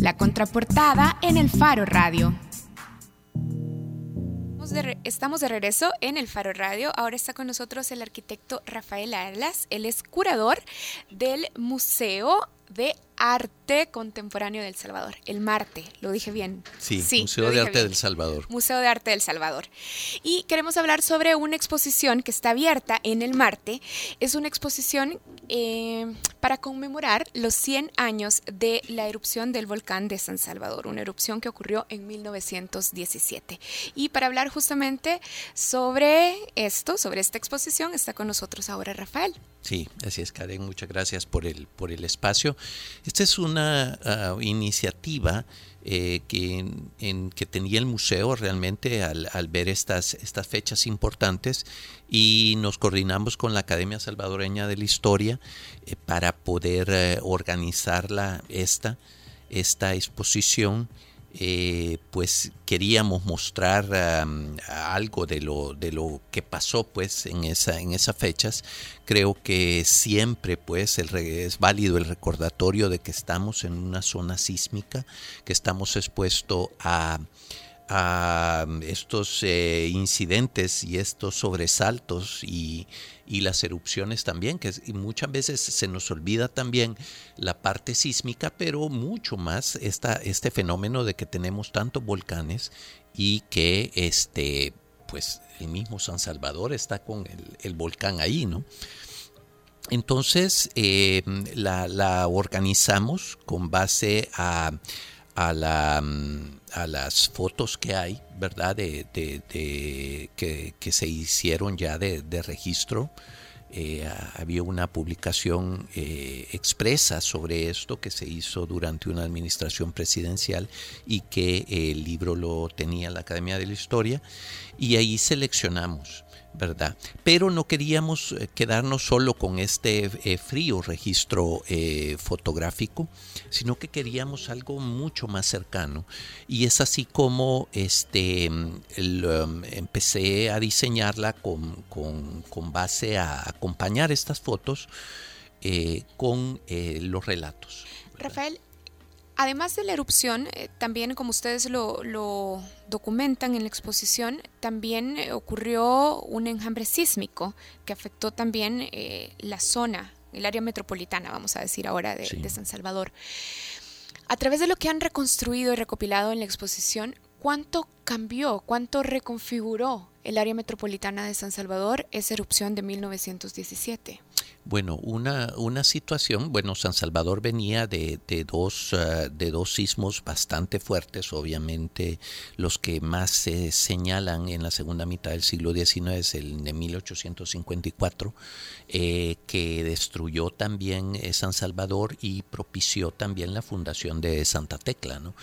La contraportada en el Faro Radio. Estamos de regreso en el Faro Radio. Ahora está con nosotros el arquitecto Rafael Alas. Él es curador del Museo de Arte Contemporáneo del Salvador, el Marte, lo dije bien. Sí, Museo de Arte del Salvador. Museo de Arte del Salvador. Y queremos hablar sobre una exposición que está abierta en el Marte. Es una exposición eh, para conmemorar los 100 años de la erupción del volcán de San Salvador, una erupción que ocurrió en 1917. Y para hablar justamente sobre esto, sobre esta exposición, está con nosotros ahora Rafael. Sí, así es, Karen. Muchas gracias por el, por el espacio. Esta es una ah, iniciativa eh, que, en, que tenía el museo realmente al, ver estas, estas fechas importantes y nos coordinamos con la Academia Salvadoreña de la Historia eh, para poder eh, organizarla esta, esta exposición eh, pues queríamos mostrar algo de lo, de lo que pasó pues en, esa, en esas fechas. Creo que siempre pues el, es válido el recordatorio de que estamos en una zona sísmica, que estamos expuestos a a estos eh, incidentes y estos sobresaltos y, las erupciones también, que muchas veces se nos olvida también la parte sísmica, pero mucho más esta, este fenómeno de que tenemos tantos volcanes y que este, pues el mismo San Salvador está con el, volcán ahí, ¿no? Entonces eh, la, la organizamos con base a mm, a las fotos que hay, ¿verdad? De, que, se hicieron ya de, registro. Eh, había una publicación eh, expresa sobre esto que se hizo durante una administración presidencial y que el libro lo tenía la Academia de la Historia y ahí seleccionamos ¿verdad? Pero no queríamos eh, quedarnos solo con este eh, frío registro eh, fotográfico, sino que queríamos algo mucho más cercano. Y es así como este, um, empecé a diseñarla con, base a acompañar estas fotos con los relatos. Rafael, Además de la erupción, eh, también como ustedes lo, documentan en la exposición, también eh, ocurrió un enjambre sísmico que afectó también eh, la zona, el área metropolitana, vamos a decir ahora, de, de San Salvador. A través de lo que han reconstruido y recopilado en la exposición, ¿cuánto cambió, cuánto reconfiguró el área metropolitana de San Salvador esa erupción de 1917? Bueno, una, una situación, bueno, San Salvador venía de, de dos, eh, de dos sismos bastante fuertes, obviamente los que más se señalan en la segunda mitad del siglo XIX es el de 1854, eh, que destruyó también eh, San Salvador y propició también la fundación de Santa Tecla, ¿no?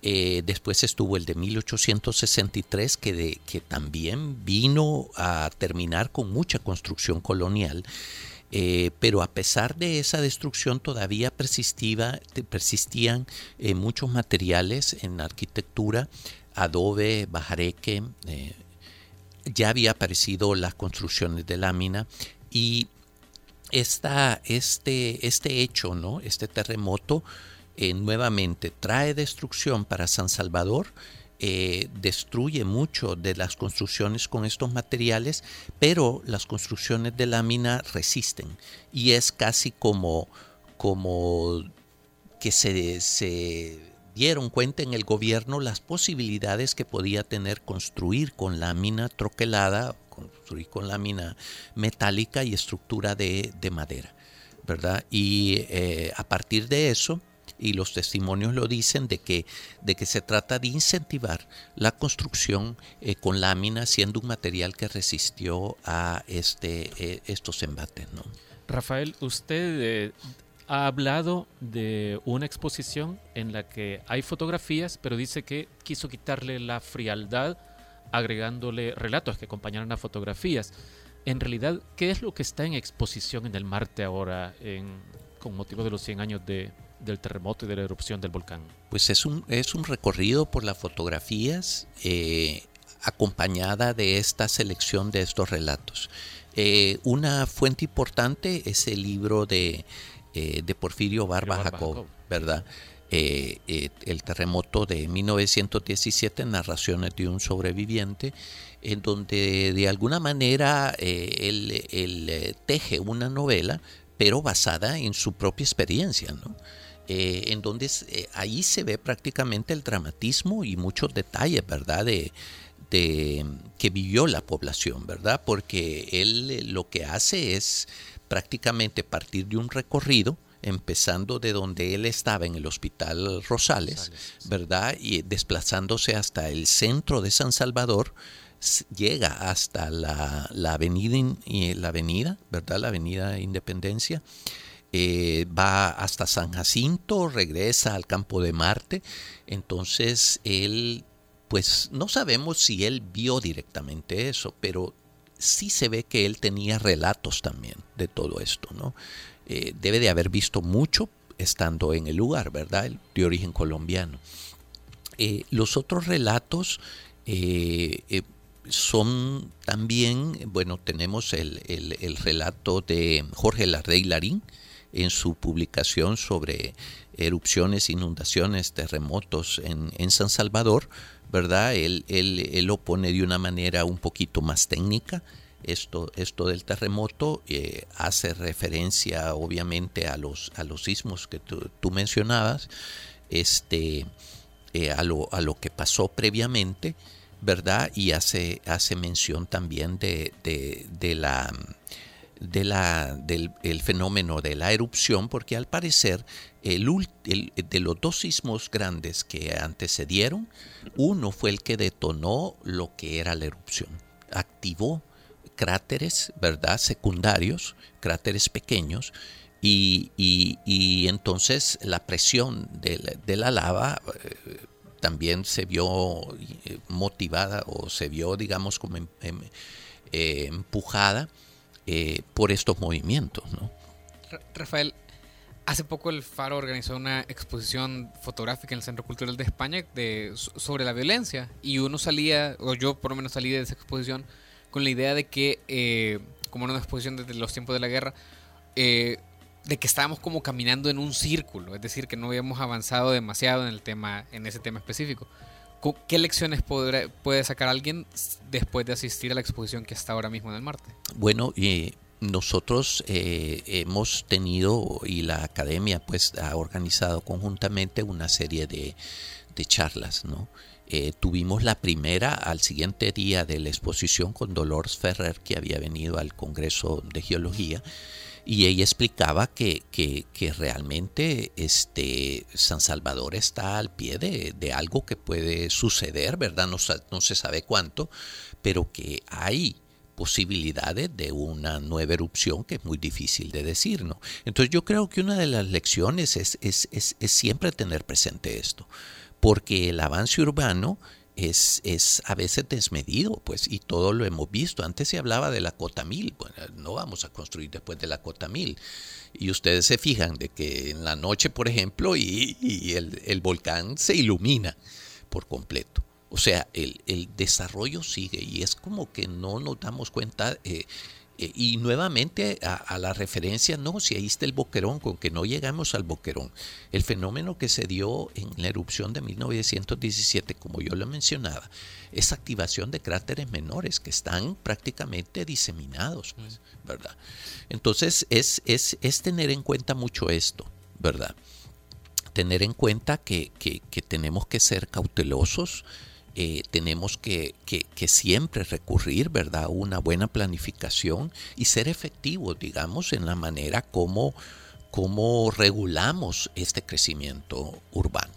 después estuvo el de 1863 que, de, que también vino a terminar con mucha construcción colonial eh, pero a pesar de esa destrucción todavía persistía, persistían eh, muchos materiales en arquitectura, adobe, bajareque, eh, ya había aparecido las construcciones de lámina y esta, este, este hecho, ¿no? este terremoto, nuevamente trae destrucción para San Salvador, eh, destruye mucho de las construcciones con estos materiales, pero las construcciones de lámina resisten y es casi como, como que se, dieron cuenta en el gobierno las posibilidades que podía tener construir con lámina troquelada, construir con lámina metálica y estructura de, madera, ¿verdad? Y eh, a partir de eso, y los testimonios lo dicen de que, de que se trata de incentivar la construcción eh, con lámina siendo un material que resistió a este, eh, estos embates. ¿no? Rafael, usted eh, ha hablado de una exposición en la que hay fotografías, pero dice que quiso quitarle la frialdad agregándole relatos que acompañaron a fotografías. En realidad, ¿qué es lo que está en exposición en el Marte ahora en, con motivo de los 100 años de, del terremoto y de la erupción del volcán? Pues es un, es un recorrido por las fotografías eh, acompañada de esta selección de estos relatos. Eh, una fuente importante es el libro de, eh, de Porfirio Barba, Jacob, ¿verdad? eh, eh, el terremoto de 1917, Narraciones de un sobreviviente, en donde de alguna manera él, teje una novela, pero basada en su propia experiencia, ¿no? En donde ahí se ve prácticamente el dramatismo y muchos detalles, ¿verdad? De, de, que vivió la población, ¿verdad? Porque él lo que hace es prácticamente partir de un recorrido, empezando de donde él estaba en el Hospital Rosales, ¿verdad? Y desplazándose hasta el centro de San Salvador, llega hasta la, avenida, la avenida, ¿verdad? La avenida Independencia. Eh, va hasta San Jacinto, regresa al campo de Marte. Entonces él, pues no sabemos si él vio directamente eso, pero sí se ve que él tenía relatos también de todo esto, ¿no? Eh, debe de haber visto mucho estando en el lugar, ¿verdad? De origen colombiano. Eh, los otros relatos son también, bueno, tenemos el, relato de Jorge Larrey Larín en su publicación sobre erupciones, inundaciones, terremotos en, en San Salvador, ¿verdad? Él, él, lo pone de una manera un poquito más técnica. Esto, esto del terremoto eh, hace referencia obviamente a los, a los sismos que tú, mencionabas, este, eh, a, lo, a, lo, que pasó previamente, ¿verdad? Y hace, hace mención también de, de, la, de la, del el fenómeno de la erupción, porque al parecer el, de los dos sismos grandes que antecedieron, uno fue el que detonó lo que era la erupción. Activó cráteres, ¿verdad? Secundarios, cráteres pequeños, y, entonces la presión de la, lava eh, también se vio eh, motivada o se vio, digamos, como em, em, eh, empujada por estos movimientos, ¿no? Rafael, Hace poco el Faro organizó una exposición fotográfica en el Centro Cultural de España de, sobre la violencia y uno salía, o yo por lo menos salí de esa exposición con la idea de que, eh, como era una exposición desde los tiempos de la guerra, eh, de que estábamos como caminando en un círculo, es decir, que no habíamos avanzado demasiado en el tema, en ese tema específico. ¿Qué lecciones puede sacar alguien después de asistir a la exposición que está ahora mismo en el Marte? Bueno, y nosotros eh, hemos tenido y la academia pues ha organizado conjuntamente una serie de, charlas, ¿no? Eh, tuvimos la primera al siguiente día de la exposición con Dolores Ferrer que había venido al Congreso de Geología y ella explicaba que, que, realmente este San Salvador está al pie de, de algo que puede suceder, ¿verdad? No, no se sabe cuánto, pero que hay posibilidades de una nueva erupción que es muy difícil de decir, ¿no? Entonces yo creo que una de las lecciones es, es, es, siempre tener presente esto, porque el avance urbano es, es, a veces desmedido, pues, y todo lo hemos visto. Antes se hablaba de la cota mil, bueno, no vamos a construir después de la cota mil. Y ustedes se fijan de que en la noche, por ejemplo, y, el, el volcán se ilumina por completo. O sea, el, desarrollo sigue y es como que no nos damos cuenta. Eh, y nuevamente a, la referencia, no, si ahí está el boquerón, con que no llegamos al boquerón. El fenómeno que se dio en la erupción de 1917, como yo lo mencionaba, es activación de cráteres menores que están prácticamente diseminados, pues, ¿verdad? Entonces es, es, es tener en cuenta mucho esto, ¿verdad? Tener en cuenta que, que, que tenemos que ser cautelosos, eh, tenemos que, siempre recurrir, a una buena planificación y ser efectivos, digamos, en la manera como, como regulamos este crecimiento urbano.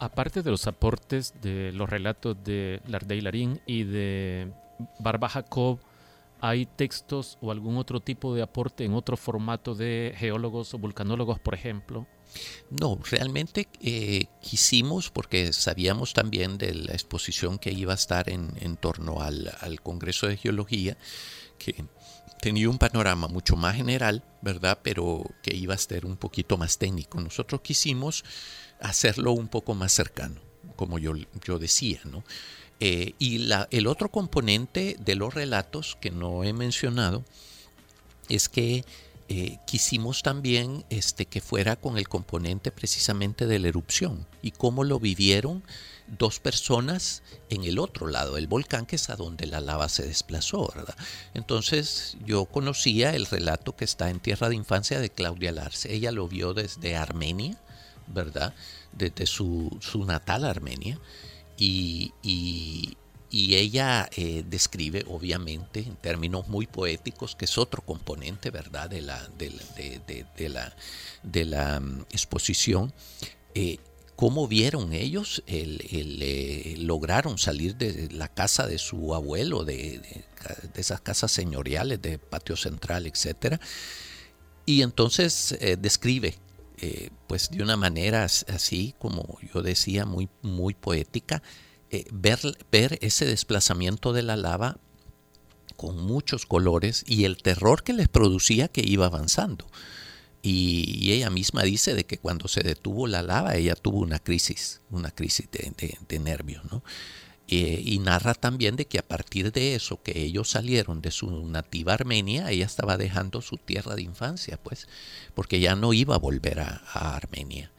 Aparte de los aportes de los relatos de Lardey Larín y de Barba Jacob, ¿hay textos o algún otro tipo de aporte en otro formato de geólogos o vulcanólogos, por ejemplo? No, realmente eh, quisimos, porque sabíamos también de la exposición que iba a estar en, torno al, Congreso de Geología, que tenía un panorama mucho más general, ¿verdad? Pero que iba a ser un poquito más técnico. Nosotros quisimos hacerlo un poco más cercano, como yo, yo decía, ¿no? Eh, y el otro componente de los relatos que no he mencionado es que eh, quisimos también este, que fuera con el componente precisamente de la erupción y cómo lo vivieron dos personas en el otro lado del volcán, que es a donde la lava se desplazó, ¿verdad? Entonces yo conocía el relato que está en Tierra de Infancia de Claudia Larce. Ella lo vio desde Armenia, ¿verdad? Desde su, su natal Armenia. Y, y ella eh, describe, obviamente, en términos muy poéticos, que es otro componente, ¿verdad?, de la, de, la, de la mm, exposición. Eh, cómo vieron ellos, el, eh, lograron salir de la casa de su abuelo, de, esas casas señoriales de patio central, etc. Y entonces describe, pues de una manera así, como yo decía, muy, muy poética, eh, ver, ver ese desplazamiento de la lava con muchos colores y el terror que les producía que iba avanzando. Y, ella misma dice de que cuando se detuvo la lava, ella tuvo una crisis, una crisis de, de, nervios, ¿no? Eh, y narra también de que a partir de eso, que ellos salieron de su nativa Armenia, ella estaba dejando su tierra de infancia, pues, porque ya no iba a volver a Armenia.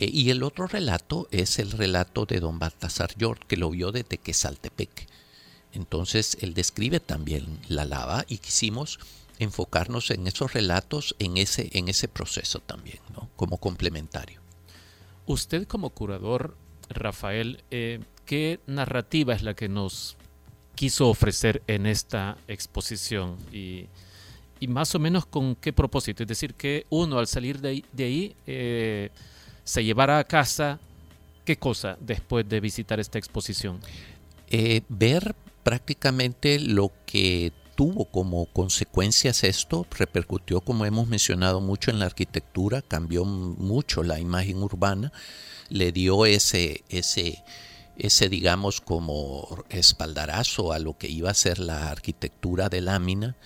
Eh, y el otro relato es el relato de don Baltasar York, que lo vio desde Quesaltepec. Entonces él describe también la lava y quisimos enfocarnos en esos relatos, en ese, en ese proceso también, ¿no? como complementario. Usted como curador, Rafael, eh, ¿qué narrativa es la que nos quiso ofrecer en esta exposición? Y, más o menos con qué propósito. Es decir, que uno al salir de ahí, eh, se llevara a casa qué cosa después de visitar esta exposición? Eh, ver prácticamente lo que tuvo como consecuencias esto, repercutió como hemos mencionado mucho en la arquitectura, cambió mucho la imagen urbana, le dio ese, ese, ese digamos como espaldarazo a lo que iba a ser la arquitectura de lámina,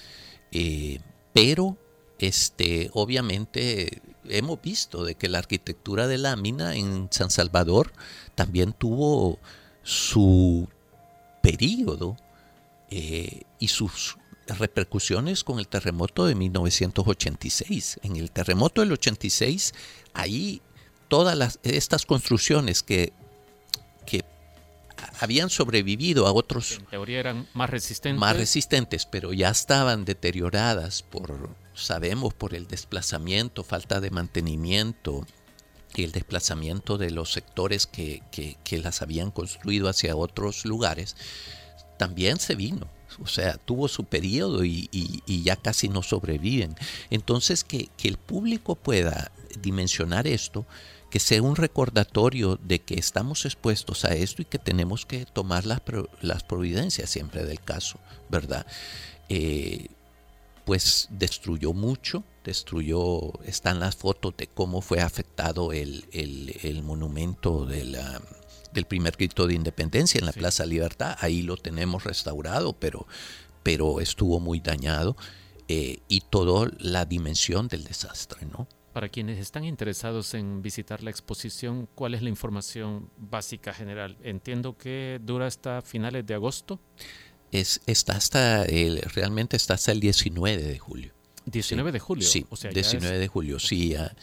eh, pero este, obviamente hemos visto de que la arquitectura de lámina en San Salvador también tuvo su periodo eh, y sus repercusiones con el terremoto de 1986. En el terremoto del 86, ahí todas estas construcciones que, que habían sobrevivido a otros... En teoría eran más resistentes. Más resistentes, pero ya estaban deterioradas por sabemos por el desplazamiento, falta de mantenimiento y el desplazamiento de los sectores que, las habían construido hacia otros lugares, también se vino. O sea, tuvo su periodo y, ya casi no sobreviven. Entonces, que, el público pueda dimensionar esto, que sea un recordatorio de que estamos expuestos a esto y que tenemos que tomar las, las providencias siempre del caso, ¿verdad? Eh, pues destruyó mucho, destruyó, están las fotos de cómo fue afectado el, monumento del primer grito de independencia en la Plaza Libertad, ahí lo tenemos restaurado, pero, pero estuvo muy dañado, eh, y toda la dimensión del desastre, ¿no? Para quienes están interesados en visitar la exposición, ¿cuál es la información básica general? Entiendo que dura hasta finales de agosto es, está hasta el, realmente está hasta el 19 de julio. 19 de julio. Sí, 19 de julio, sí, ya,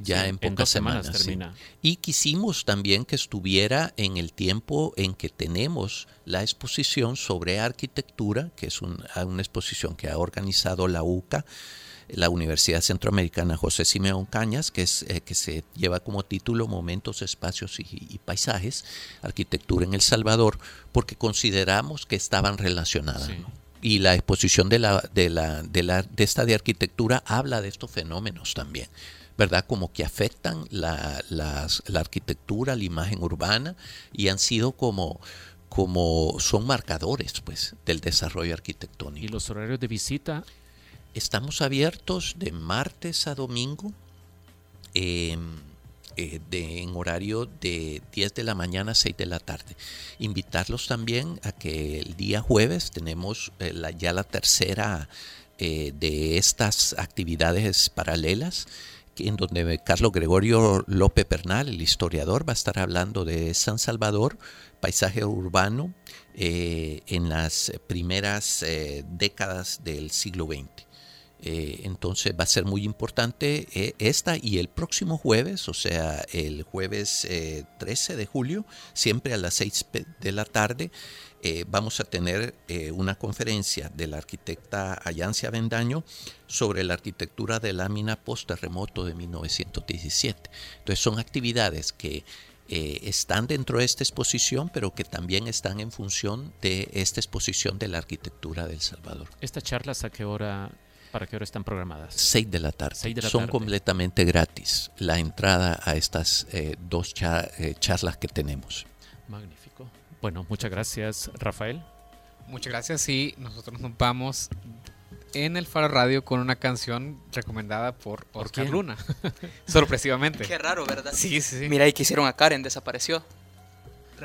ya en pocas semanas, termina. Y quisimos también que estuviera en el tiempo en que tenemos la exposición sobre arquitectura, que es una exposición que ha organizado la UCA la Universidad Centroamericana José Simeón Cañas, que, es, eh, que se lleva como título Momentos, Espacios y, Paisajes, Arquitectura en El Salvador, porque consideramos que estaban relacionadas. Y la exposición de, la, de, la, de, la, de esta de arquitectura habla de estos fenómenos también. ¿verdad? Como que afectan la, la, arquitectura, la imagen urbana y han sido como, como son marcadores pues del desarrollo arquitectónico. ¿Y los horarios de visita Estamos abiertos de martes a domingo em, eh, en horario de 10 de la mañana a 6 de la tarde. Invitarlos también a que el día jueves tenemos eh, ya la tercera eh, de estas actividades paralelas en donde Carlos Gregorio López Pernal, el historiador, va a estar hablando de San Salvador, paisaje urbano en las primeras décadas del siglo XX. Eh, entonces va a ser muy importante eh, esta y el próximo jueves, o sea, el jueves 13 de julio, siempre a las 6 de la tarde, vamos a tener una conferencia de la arquitecta Ayancia Vendaño sobre la arquitectura de lámina post-terremoto de 1917. Entonces son actividades que eh, están dentro de esta exposición, pero que también están en función de esta exposición de la arquitectura del Salvador. ¿Estas charlas a qué hora, para qué hora están programadas? Seis de la tarde. Son completamente gratis la entrada a estas eh, dos eh, charlas que tenemos. Magnífico. Bueno, muchas gracias, Rafael. Muchas gracias y nosotros nos vamos en el Faro Radio con una canción recomendada por Oscar Luna. Sorpresivamente. Qué raro, ¿verdad? Sí, sí, sí. Mira, y que hicieron a Karen, desapareció.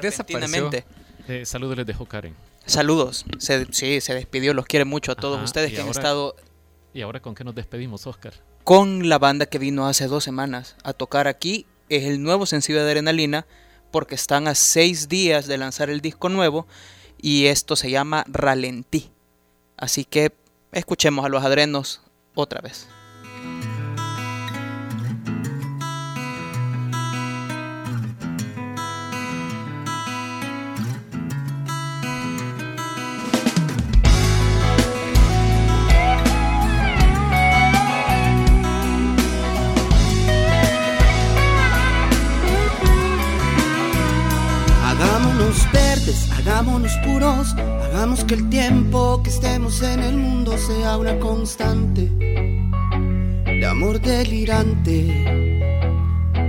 Desapareció. Eh, saludos les dejo Karen. Saludos. sí, se despidió. Los quiere mucho a todos ustedes que han estado. ¿Y ahora con qué nos despedimos, Oscar? Con la banda que vino hace dos semanas a tocar aquí. Es el nuevo sencillo de Adrenalina porque están a seis días de lanzar el disco nuevo y esto se llama Ralentí. Así que Escuchemos a los adrenos otra vez. Hagámonos puros, hagamos que el tiempo que estemos en el mundo sea una constante de amor delirante.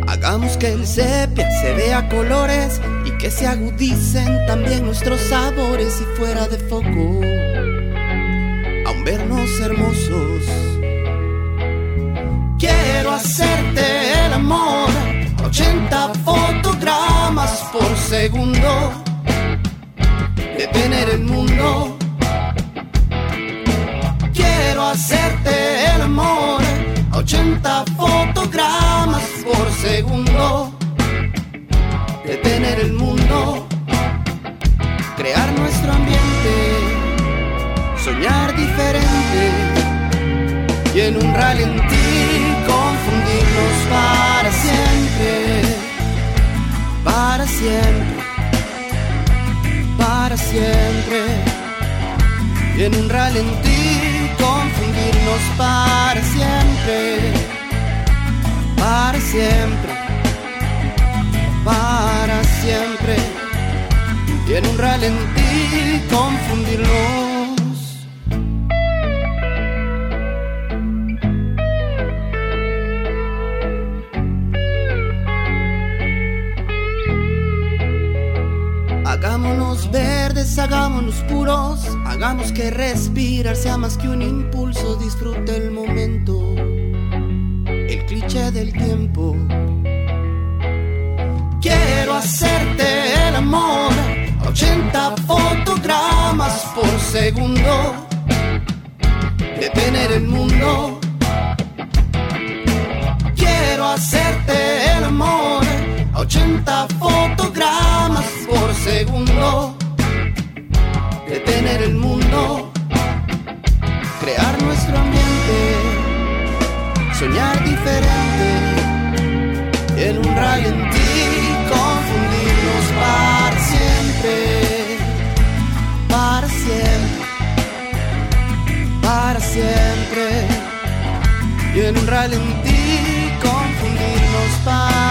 Hagamos que el sepia se vea colores y que se agudicen también nuestros sabores y fuera de foco, aún vernos hermosos. Quiero hacerte el amor, 80 fotogramas por segundo detener el mundo. Quiero hacerte el amor a 80 fotogramas por segundo. Detener el mundo, crear nuestro ambiente, soñar diferente. Y en un ralentí confundirnos para siempre, para siempre. Para siempre en un ralentí confundirnos para siempre, para siempre, hagámonos puros, hagamos que respirar sea más que un impulso, disfrute el momento, el cliché del tiempo. Quiero hacerte el amor, 80 fotogramas por segundo, detener el mundo. Quiero hacerte el amor 80 fotogramas por segundo. Detener el mundo, crear nuestro ambiente, soñar diferente, en un ralentí confundirnos para siempre, para siempre, para siempre, y en un ralentí confundirnos para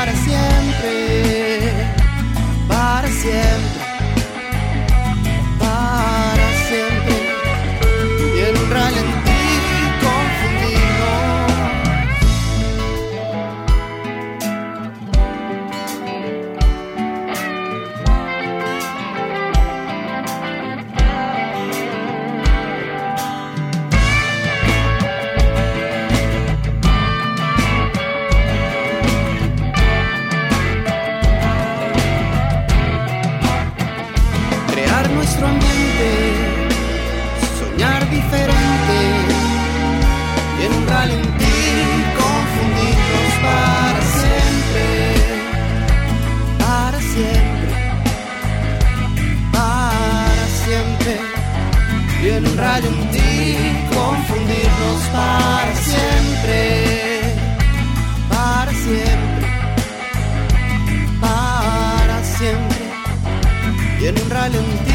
en ti, confundirnos para siempre, para siempre, para siempre, y en un ralentí.